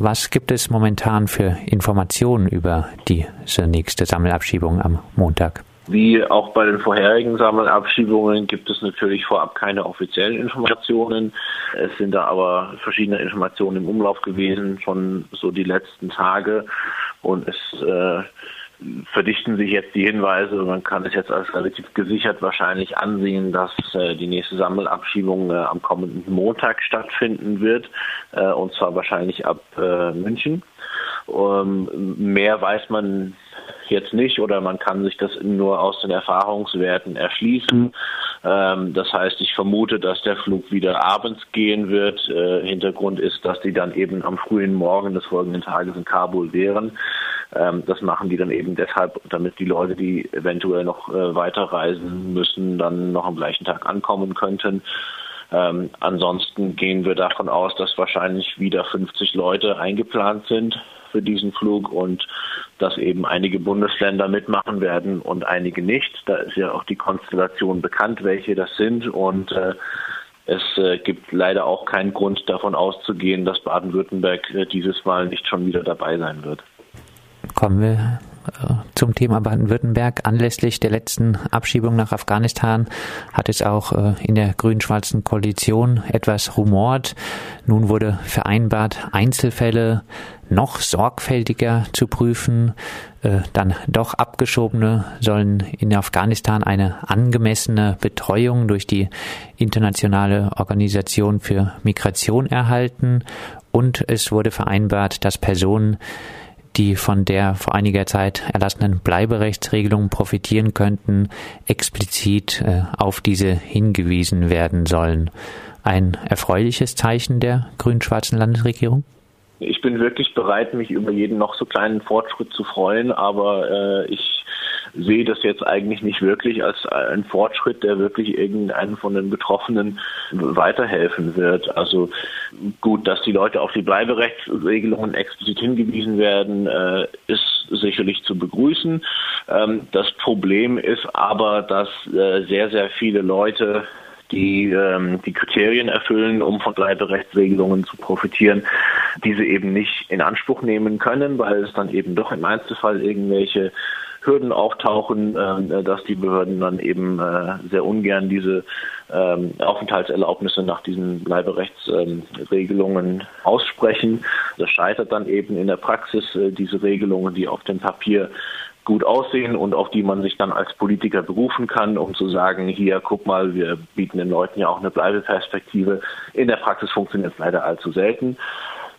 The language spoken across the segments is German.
Was gibt es momentan für Informationen über diese nächste Sammelabschiebung am Montag? Wie auch bei den vorherigen Sammelabschiebungen gibt es natürlich vorab keine offiziellen Informationen. Es sind da aber verschiedene Informationen im Umlauf gewesen, schon so die letzten Tage. Und es äh, verdichten sich jetzt die Hinweise. Man kann es jetzt als relativ gesichert wahrscheinlich ansehen, dass äh, die nächste Sammelabschiebung äh, am kommenden Montag stattfinden wird, äh, und zwar wahrscheinlich ab äh, München. Ähm, mehr weiß man jetzt nicht oder man kann sich das nur aus den Erfahrungswerten erschließen. Ähm, das heißt, ich vermute, dass der Flug wieder abends gehen wird. Äh, Hintergrund ist, dass die dann eben am frühen Morgen des folgenden Tages in Kabul wären. Ähm, das machen die dann eben deshalb, damit die Leute, die eventuell noch äh, weiterreisen müssen, dann noch am gleichen Tag ankommen könnten. Ähm, ansonsten gehen wir davon aus, dass wahrscheinlich wieder 50 Leute eingeplant sind für diesen Flug und dass eben einige Bundesländer mitmachen werden und einige nicht. Da ist ja auch die Konstellation bekannt, welche das sind und äh, es äh, gibt leider auch keinen Grund davon auszugehen, dass Baden-Württemberg äh, dieses Mal nicht schon wieder dabei sein wird. Kommen wir äh, zum Thema Baden-Württemberg. Anlässlich der letzten Abschiebung nach Afghanistan hat es auch äh, in der grün-schwarzen Koalition etwas rumort. Nun wurde vereinbart, Einzelfälle noch sorgfältiger zu prüfen. Äh, dann doch Abgeschobene sollen in Afghanistan eine angemessene Betreuung durch die internationale Organisation für Migration erhalten. Und es wurde vereinbart, dass Personen, die von der vor einiger Zeit erlassenen Bleiberechtsregelung profitieren könnten, explizit äh, auf diese hingewiesen werden sollen. Ein erfreuliches Zeichen der grün-schwarzen Landesregierung? Ich bin wirklich bereit, mich über jeden noch so kleinen Fortschritt zu freuen, aber äh, ich sehe das jetzt eigentlich nicht wirklich als einen Fortschritt, der wirklich irgendeinen von den Betroffenen weiterhelfen wird. Also gut, dass die Leute auf die Bleiberechtsregelungen explizit hingewiesen werden, äh, ist sicherlich zu begrüßen. Ähm, das Problem ist aber, dass äh, sehr, sehr viele Leute die ähm, die Kriterien erfüllen, um von Bleiberechtsregelungen zu profitieren, diese eben nicht in Anspruch nehmen können, weil es dann eben doch im Einzelfall irgendwelche Hürden auftauchen, äh, dass die Behörden dann eben äh, sehr ungern diese ähm, Aufenthaltserlaubnisse nach diesen Bleiberechtsregelungen aussprechen. Das scheitert dann eben in der Praxis, äh, diese Regelungen, die auf dem Papier gut aussehen und auf die man sich dann als Politiker berufen kann, um zu sagen, hier, guck mal, wir bieten den Leuten ja auch eine Bleibeperspektive. In der Praxis funktioniert es leider allzu selten.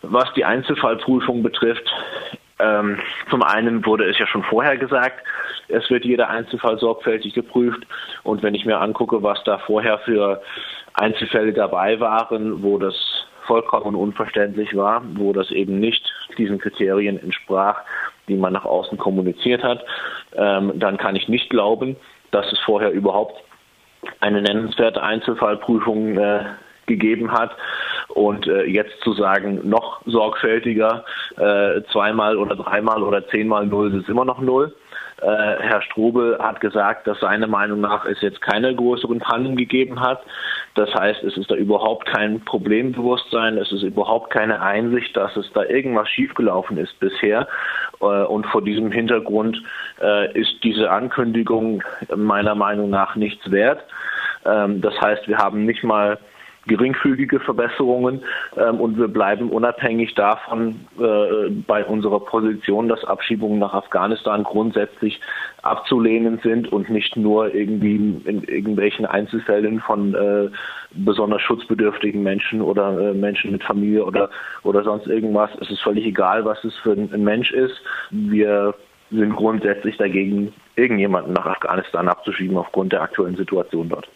Was die Einzelfallprüfung betrifft, ähm, zum einen wurde es ja schon vorher gesagt, es wird jeder Einzelfall sorgfältig geprüft. Und wenn ich mir angucke, was da vorher für Einzelfälle dabei waren, wo das vollkommen unverständlich war, wo das eben nicht diesen Kriterien entsprach, die man nach außen kommuniziert hat, ähm, dann kann ich nicht glauben, dass es vorher überhaupt eine nennenswerte Einzelfallprüfung äh, gegeben hat. Und äh, jetzt zu sagen, noch sorgfältiger, äh, zweimal oder dreimal oder zehnmal null ist immer noch null. Äh, Herr Strobel hat gesagt, dass seiner Meinung nach es jetzt keine größeren Pannen gegeben hat. Das heißt, es ist da überhaupt kein Problembewusstsein, es ist überhaupt keine Einsicht, dass es da irgendwas schiefgelaufen ist bisher. Äh, und vor diesem Hintergrund äh, ist diese Ankündigung meiner Meinung nach nichts wert. Ähm, das heißt, wir haben nicht mal geringfügige Verbesserungen ähm, und wir bleiben unabhängig davon äh, bei unserer Position, dass Abschiebungen nach Afghanistan grundsätzlich abzulehnen sind und nicht nur irgendwie in irgendwelchen Einzelfällen von äh, besonders schutzbedürftigen Menschen oder äh, Menschen mit Familie oder oder sonst irgendwas. Es ist völlig egal, was es für ein, ein Mensch ist. Wir sind grundsätzlich dagegen, irgendjemanden nach Afghanistan abzuschieben aufgrund der aktuellen Situation dort.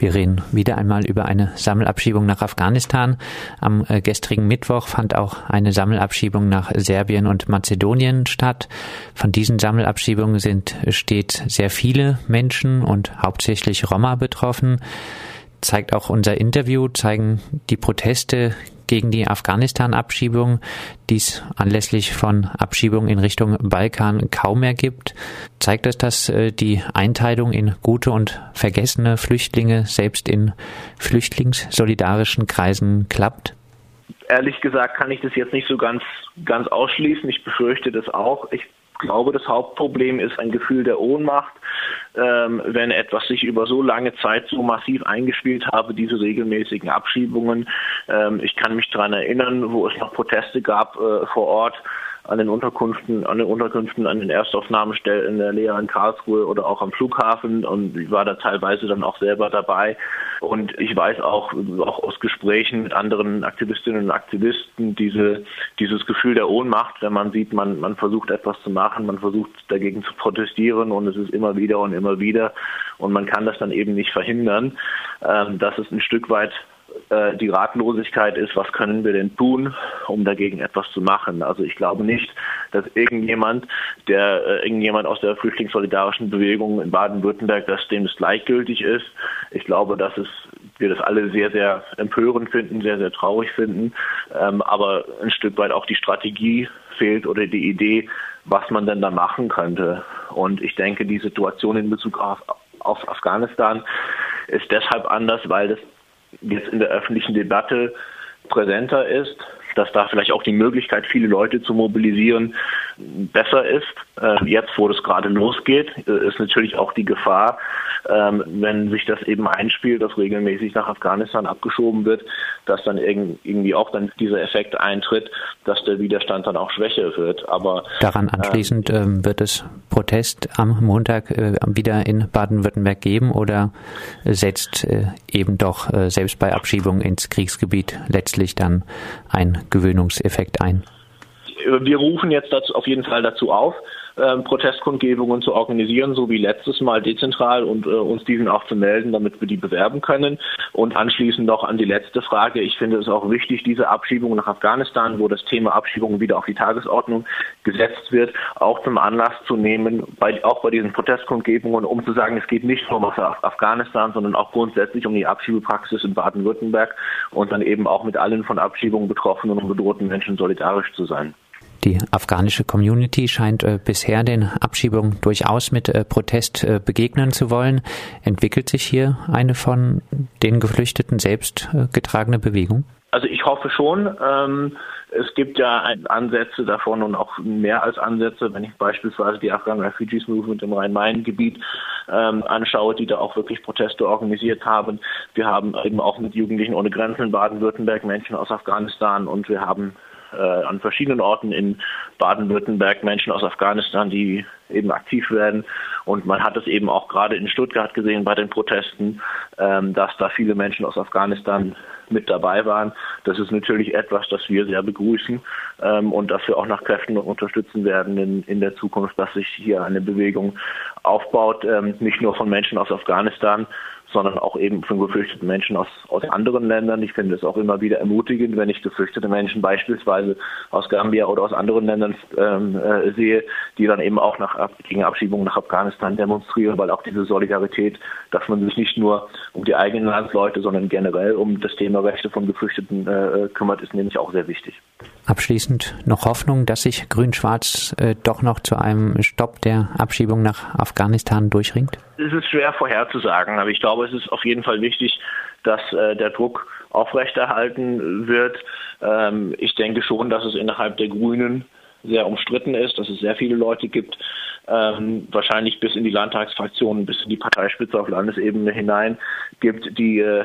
Wir reden wieder einmal über eine Sammelabschiebung nach Afghanistan. Am äh, gestrigen Mittwoch fand auch eine Sammelabschiebung nach Serbien und Mazedonien statt. Von diesen Sammelabschiebungen sind stets sehr viele Menschen und hauptsächlich Roma betroffen zeigt auch unser Interview, zeigen die Proteste gegen die Afghanistan-Abschiebung, die es anlässlich von Abschiebung in Richtung Balkan kaum mehr gibt. Zeigt es, dass äh, die Einteilung in gute und vergessene Flüchtlinge selbst in flüchtlingssolidarischen Kreisen klappt? ehrlich gesagt kann ich das jetzt nicht so ganz, ganz ausschließen. Ich befürchte das auch. Ich glaube, das Hauptproblem ist ein Gefühl der Ohnmacht, ähm, wenn etwas sich über so lange Zeit so massiv eingespielt habe, diese regelmäßigen Abschiebungen. Ähm, ich kann mich daran erinnern, wo es noch Proteste gab äh, vor Ort an den Unterkünften, an den Unterkünften, an den Erstaufnahmestellen in der Nähe in Karlsruhe oder auch am Flughafen und ich war da teilweise dann auch selber dabei. Und ich weiß auch, auch aus Gesprächen mit anderen Aktivistinnen und Aktivisten, diese, dieses Gefühl der Ohnmacht, wenn man sieht, man, man versucht etwas zu machen, man versucht dagegen zu protestieren und es ist immer wieder und immer wieder und man kann das dann eben nicht verhindern. Ähm, das ist ein Stück weit äh, die Ratlosigkeit ist, was können wir denn tun, um dagegen etwas zu machen. Also ich glaube nicht, dass irgendjemand, der äh, irgendjemand aus der flüchtlingssolidarischen Bewegung in Baden-Württemberg, dass dem es gleichgültig ist. Ich glaube, dass es wir das alle sehr, sehr empörend finden, sehr, sehr traurig finden, ähm, aber ein Stück weit auch die Strategie fehlt oder die Idee, was man denn da machen könnte. Und ich denke, die Situation in Bezug auf, auf Afghanistan ist deshalb anders, weil das jetzt in der öffentlichen Debatte präsenter ist, dass da vielleicht auch die Möglichkeit, viele Leute zu mobilisieren, besser ist. Äh, jetzt, wo das gerade losgeht, äh, ist natürlich auch die Gefahr, ähm, wenn sich das eben einspielt, dass regelmäßig nach Afghanistan abgeschoben wird, dass dann irgendwie auch dann dieser Effekt eintritt, dass der Widerstand dann auch schwächer wird. Aber daran ähm, anschließend ähm, wird es Protest am Montag äh, wieder in Baden-Württemberg geben oder setzt äh, eben doch äh, selbst bei Abschiebung ins Kriegsgebiet letztlich dann ein Gewöhnungseffekt ein? Wir rufen jetzt dazu, auf jeden Fall dazu auf, ähm, Protestkundgebungen zu organisieren, so wie letztes Mal dezentral und äh, uns diesen auch zu melden, damit wir die bewerben können. Und anschließend noch an die letzte Frage. Ich finde es auch wichtig, diese Abschiebung nach Afghanistan, wo das Thema Abschiebung wieder auf die Tagesordnung gesetzt wird, auch zum Anlass zu nehmen, bei, auch bei diesen Protestkundgebungen, um zu sagen, es geht nicht nur um Afghanistan, sondern auch grundsätzlich um die Abschiebepraxis in Baden-Württemberg und dann eben auch mit allen von Abschiebungen betroffenen und bedrohten Menschen solidarisch zu sein. Die afghanische Community scheint äh, bisher den Abschiebungen durchaus mit äh, Protest äh, begegnen zu wollen. Entwickelt sich hier eine von den Geflüchteten selbst getragene Bewegung? Also ich hoffe schon. Ähm, es gibt ja Ansätze davon und auch mehr als Ansätze, wenn ich beispielsweise die Afghan Refugees Movement im Rhein-Main-Gebiet ähm, anschaue, die da auch wirklich Proteste organisiert haben. Wir haben eben auch mit Jugendlichen ohne Grenzen in Baden-Württemberg Menschen aus Afghanistan und wir haben äh, an verschiedenen Orten in Baden-Württemberg Menschen aus Afghanistan, die eben aktiv werden. Und man hat es eben auch gerade in Stuttgart gesehen bei den Protesten, ähm, dass da viele Menschen aus Afghanistan mit dabei waren. Das ist natürlich etwas, das wir sehr begrüßen ähm, und das wir auch nach Kräften unterstützen werden in, in der Zukunft, dass sich hier eine Bewegung aufbaut, ähm, nicht nur von Menschen aus Afghanistan, sondern auch eben von geflüchteten Menschen aus, aus anderen Ländern. Ich finde es auch immer wieder ermutigend, wenn ich geflüchtete Menschen beispielsweise aus Gambia oder aus anderen Ländern ähm, äh, sehe, die dann eben auch nach, gegen Abschiebung nach Afghanistan demonstrieren, weil auch diese Solidarität, dass man sich nicht nur um die eigenen Landsleute, sondern generell um das Thema Rechte von Geflüchteten äh, kümmert, ist nämlich auch sehr wichtig. Abschließend noch Hoffnung, dass sich Grün-Schwarz äh, doch noch zu einem Stopp der Abschiebung nach Afghanistan durchringt? Es ist schwer vorherzusagen, aber ich glaube, es ist auf jeden Fall wichtig, dass äh, der Druck aufrechterhalten wird. Ähm, ich denke schon, dass es innerhalb der Grünen sehr umstritten ist, dass es sehr viele Leute gibt, ähm, wahrscheinlich bis in die Landtagsfraktionen, bis in die Parteispitze auf Landesebene hinein gibt, die äh,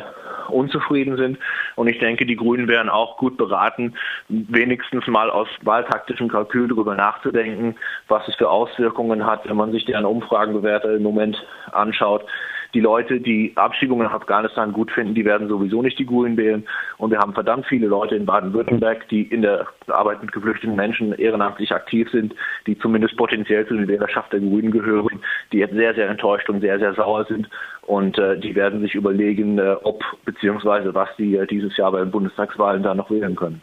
unzufrieden sind. Und ich denke, die Grünen wären auch gut beraten, wenigstens mal aus wahltaktischen Kalkül darüber nachzudenken, was es für Auswirkungen hat, wenn man sich deren Umfragenbewerter im Moment anschaut, die Leute, die Abschiebungen nach Afghanistan gut finden, die werden sowieso nicht die Grünen wählen. Und wir haben verdammt viele Leute in Baden-Württemberg, die in der Arbeit mit geflüchteten Menschen ehrenamtlich aktiv sind, die zumindest potenziell zu der Wählerschaft der Grünen gehören, die jetzt sehr, sehr enttäuscht und sehr, sehr sauer sind. Und äh, die werden sich überlegen, äh, ob bzw. was sie äh, dieses Jahr bei den Bundestagswahlen da noch wählen können.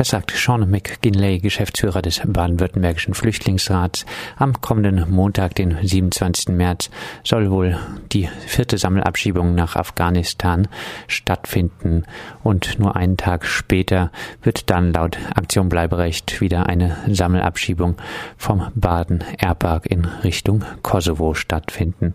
Das sagt Sean McGinley, Geschäftsführer des baden-württembergischen Flüchtlingsrats. Am kommenden Montag, den 27. März, soll wohl die vierte Sammelabschiebung nach Afghanistan stattfinden und nur einen Tag später wird dann laut Aktion Bleiberecht wieder eine Sammelabschiebung vom Baden-Airpark in Richtung Kosovo stattfinden.